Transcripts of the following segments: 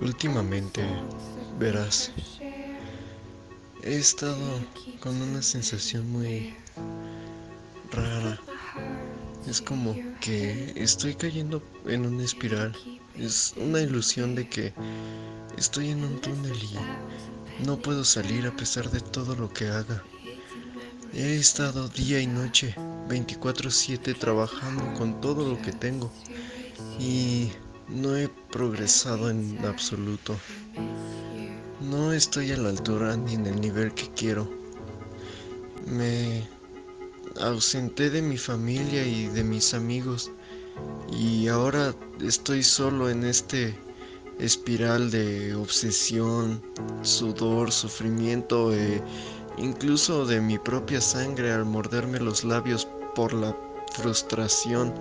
Últimamente, verás, he estado con una sensación muy rara. Es como que estoy cayendo en una espiral. Es una ilusión de que estoy en un túnel y no puedo salir a pesar de todo lo que haga. He estado día y noche, 24/7, trabajando con todo lo que tengo. Y no he progresado en absoluto. No estoy a la altura ni en el nivel que quiero. Me ausenté de mi familia y de mis amigos y ahora estoy solo en este espiral de obsesión, sudor, sufrimiento e incluso de mi propia sangre al morderme los labios por la frustración.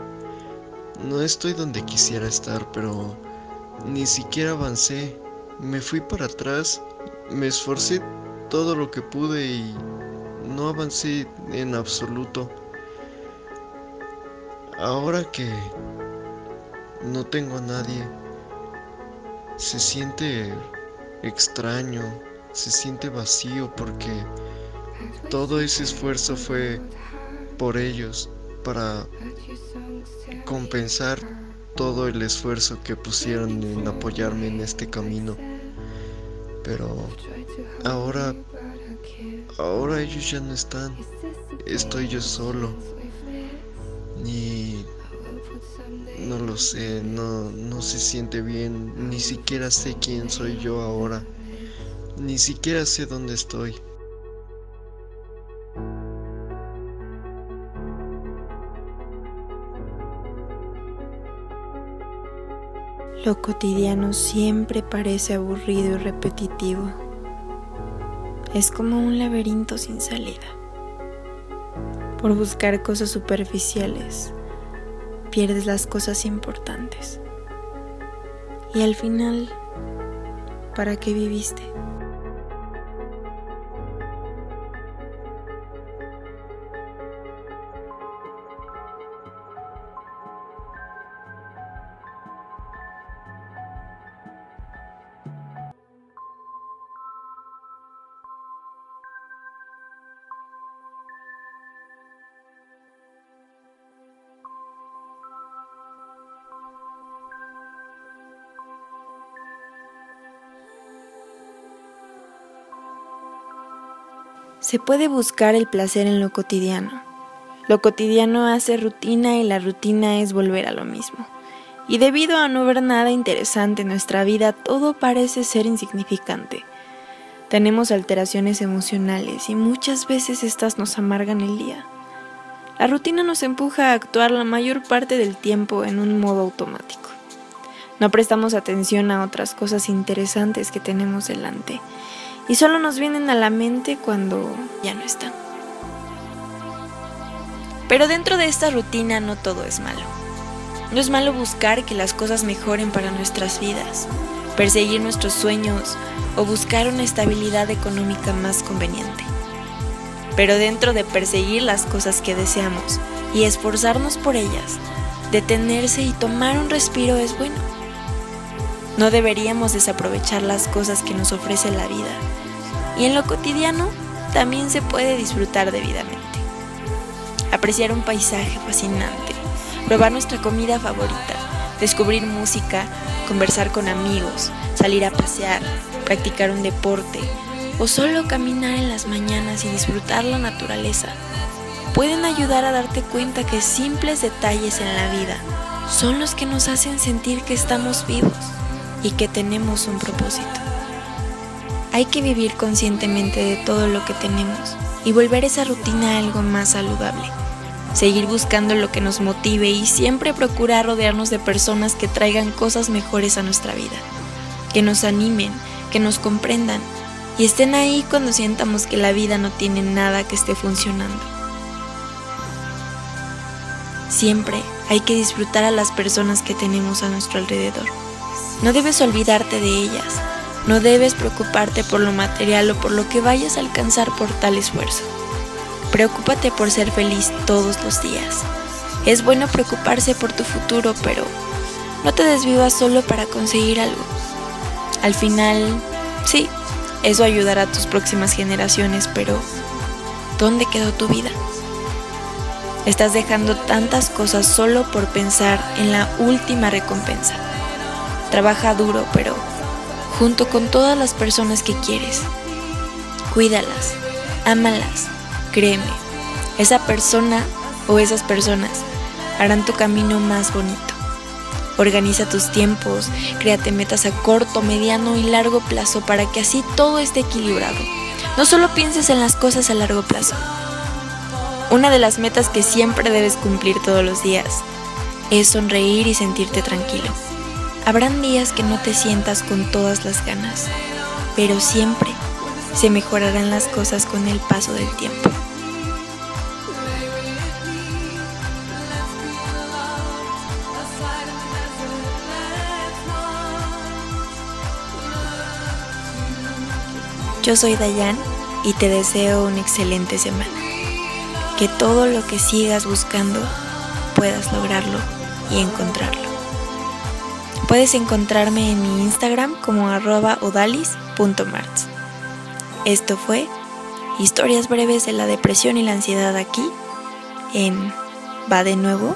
No estoy donde quisiera estar, pero ni siquiera avancé. Me fui para atrás, me esforcé todo lo que pude y no avancé en absoluto. Ahora que no tengo a nadie, se siente extraño, se siente vacío porque todo ese esfuerzo fue por ellos, para compensar todo el esfuerzo que pusieron en apoyarme en este camino. Pero ahora, ahora ellos ya no están. Estoy yo solo. Y no lo sé, no, no se siente bien. Ni siquiera sé quién soy yo ahora. Ni siquiera sé dónde estoy. Lo cotidiano siempre parece aburrido y repetitivo. Es como un laberinto sin salida. Por buscar cosas superficiales, pierdes las cosas importantes. Y al final, ¿para qué viviste? Se puede buscar el placer en lo cotidiano. Lo cotidiano hace rutina y la rutina es volver a lo mismo. Y debido a no ver nada interesante en nuestra vida, todo parece ser insignificante. Tenemos alteraciones emocionales y muchas veces estas nos amargan el día. La rutina nos empuja a actuar la mayor parte del tiempo en un modo automático. No prestamos atención a otras cosas interesantes que tenemos delante y solo nos vienen a la mente cuando ya no están. Pero dentro de esta rutina no todo es malo. No es malo buscar que las cosas mejoren para nuestras vidas, perseguir nuestros sueños o buscar una estabilidad económica más conveniente. Pero dentro de perseguir las cosas que deseamos y esforzarnos por ellas, detenerse y tomar un respiro es bueno. No deberíamos desaprovechar las cosas que nos ofrece la vida. Y en lo cotidiano también se puede disfrutar debidamente. Apreciar un paisaje fascinante, probar nuestra comida favorita, descubrir música, conversar con amigos, salir a pasear, practicar un deporte. O solo caminar en las mañanas y disfrutar la naturaleza. Pueden ayudar a darte cuenta que simples detalles en la vida son los que nos hacen sentir que estamos vivos y que tenemos un propósito. Hay que vivir conscientemente de todo lo que tenemos y volver esa rutina algo más saludable. Seguir buscando lo que nos motive y siempre procurar rodearnos de personas que traigan cosas mejores a nuestra vida, que nos animen, que nos comprendan y estén ahí cuando sientamos que la vida no tiene nada que esté funcionando. Siempre hay que disfrutar a las personas que tenemos a nuestro alrededor. No debes olvidarte de ellas. No debes preocuparte por lo material o por lo que vayas a alcanzar por tal esfuerzo. Preocúpate por ser feliz todos los días. Es bueno preocuparse por tu futuro, pero no te desvivas solo para conseguir algo. Al final, sí, eso ayudará a tus próximas generaciones, pero ¿dónde quedó tu vida? Estás dejando tantas cosas solo por pensar en la última recompensa. Trabaja duro, pero junto con todas las personas que quieres. Cuídalas, ámalas, créeme. Esa persona o esas personas harán tu camino más bonito. Organiza tus tiempos, créate metas a corto, mediano y largo plazo para que así todo esté equilibrado. No solo pienses en las cosas a largo plazo. Una de las metas que siempre debes cumplir todos los días es sonreír y sentirte tranquilo. Habrán días que no te sientas con todas las ganas, pero siempre se mejorarán las cosas con el paso del tiempo. Yo soy Dayan y te deseo una excelente semana. Que todo lo que sigas buscando puedas lograrlo y encontrarlo. Puedes encontrarme en mi Instagram como arroba odalis.marts. Esto fue Historias breves de la depresión y la ansiedad aquí en Va de nuevo